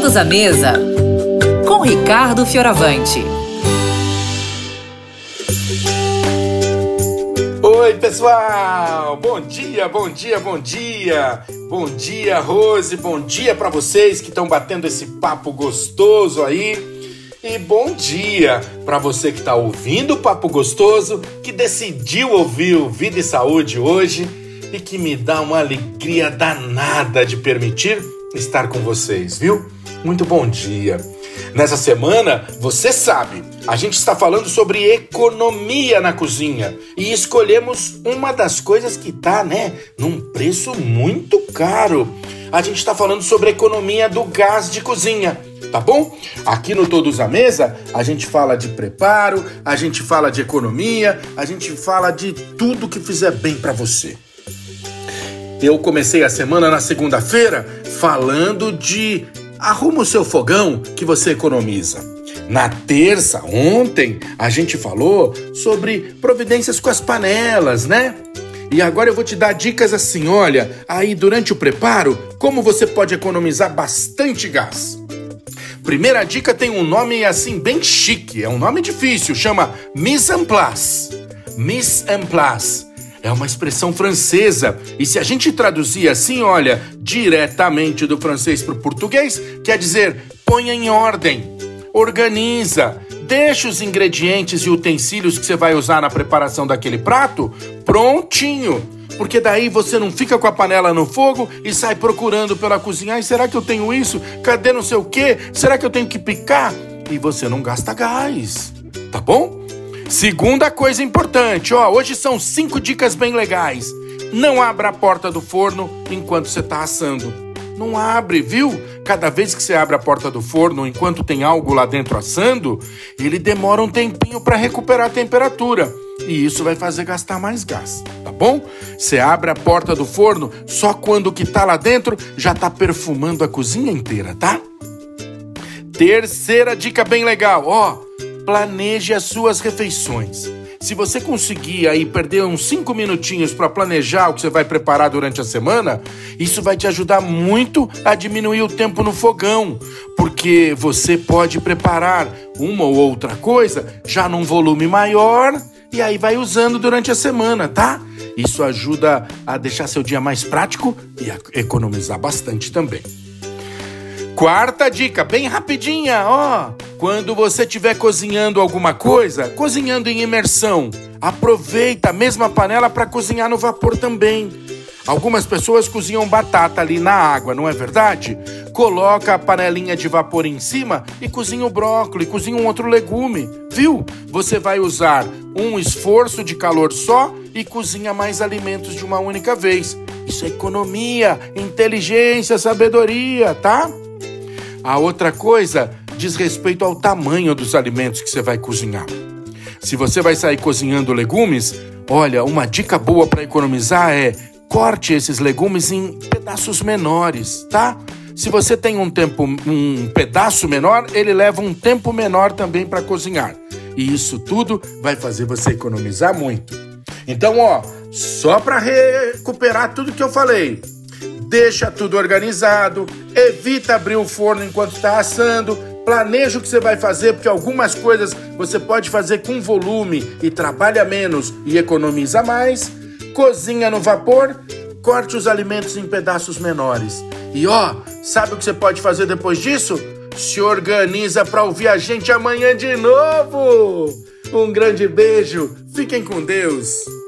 Todos à mesa com Ricardo Fioravante. Oi, pessoal! Bom dia, bom dia, bom dia! Bom dia, Rose, bom dia para vocês que estão batendo esse papo gostoso aí. E bom dia para você que está ouvindo o Papo Gostoso, que decidiu ouvir o Vida e Saúde hoje e que me dá uma alegria danada de permitir estar com vocês, viu? Muito bom dia. Nessa semana, você sabe, a gente está falando sobre economia na cozinha e escolhemos uma das coisas que tá, né, num preço muito caro. A gente está falando sobre economia do gás de cozinha tá bom? Aqui no Todos à Mesa, a gente fala de preparo, a gente fala de economia, a gente fala de tudo que fizer bem para você. Eu comecei a semana na segunda-feira falando de arruma o seu fogão que você economiza. Na terça, ontem, a gente falou sobre providências com as panelas, né? E agora eu vou te dar dicas assim, olha, aí durante o preparo, como você pode economizar bastante gás. Primeira dica tem um nome assim bem chique, é um nome difícil, chama mise en place. Mise. É uma expressão francesa e se a gente traduzir assim, olha, diretamente do francês para o português, quer dizer ponha em ordem, organiza, deixa os ingredientes e utensílios que você vai usar na preparação daquele prato prontinho porque daí você não fica com a panela no fogo e sai procurando pela cozinha. Ai, será que eu tenho isso? Cadê não sei o quê? Será que eu tenho que picar? E você não gasta gás, tá bom? Segunda coisa importante, ó, hoje são cinco dicas bem legais. Não abra a porta do forno enquanto você está assando. Não abre, viu? Cada vez que você abre a porta do forno enquanto tem algo lá dentro assando, ele demora um tempinho para recuperar a temperatura e isso vai fazer gastar mais gás, tá bom? Você abre a porta do forno só quando o que tá lá dentro já tá perfumando a cozinha inteira, tá? Terceira dica bem legal, ó, planeje as suas refeições. Se você conseguir aí perder uns 5 minutinhos para planejar o que você vai preparar durante a semana, isso vai te ajudar muito a diminuir o tempo no fogão, porque você pode preparar uma ou outra coisa já num volume maior e aí vai usando durante a semana, tá? Isso ajuda a deixar seu dia mais prático e a economizar bastante também. Quarta dica, bem rapidinha, ó. Quando você estiver cozinhando alguma coisa, cozinhando em imersão, aproveita a mesma panela para cozinhar no vapor também. Algumas pessoas cozinham batata ali na água, não é verdade? Coloca a panelinha de vapor em cima e cozinha o brócolis, cozinha um outro legume, viu? Você vai usar um esforço de calor só e cozinha mais alimentos de uma única vez. Isso é economia, inteligência, sabedoria, tá? A outra coisa diz respeito ao tamanho dos alimentos que você vai cozinhar. Se você vai sair cozinhando legumes, olha, uma dica boa para economizar é corte esses legumes em pedaços menores, tá? Se você tem um tempo, um pedaço menor, ele leva um tempo menor também para cozinhar. E isso tudo vai fazer você economizar muito. Então, ó, só para recuperar tudo que eu falei, deixa tudo organizado, evita abrir o forno enquanto está assando, planeja o que você vai fazer, porque algumas coisas você pode fazer com volume e trabalha menos e economiza mais cozinha no vapor, corte os alimentos em pedaços menores. E ó, sabe o que você pode fazer depois disso? Se organiza para ouvir a gente amanhã de novo. Um grande beijo, fiquem com Deus.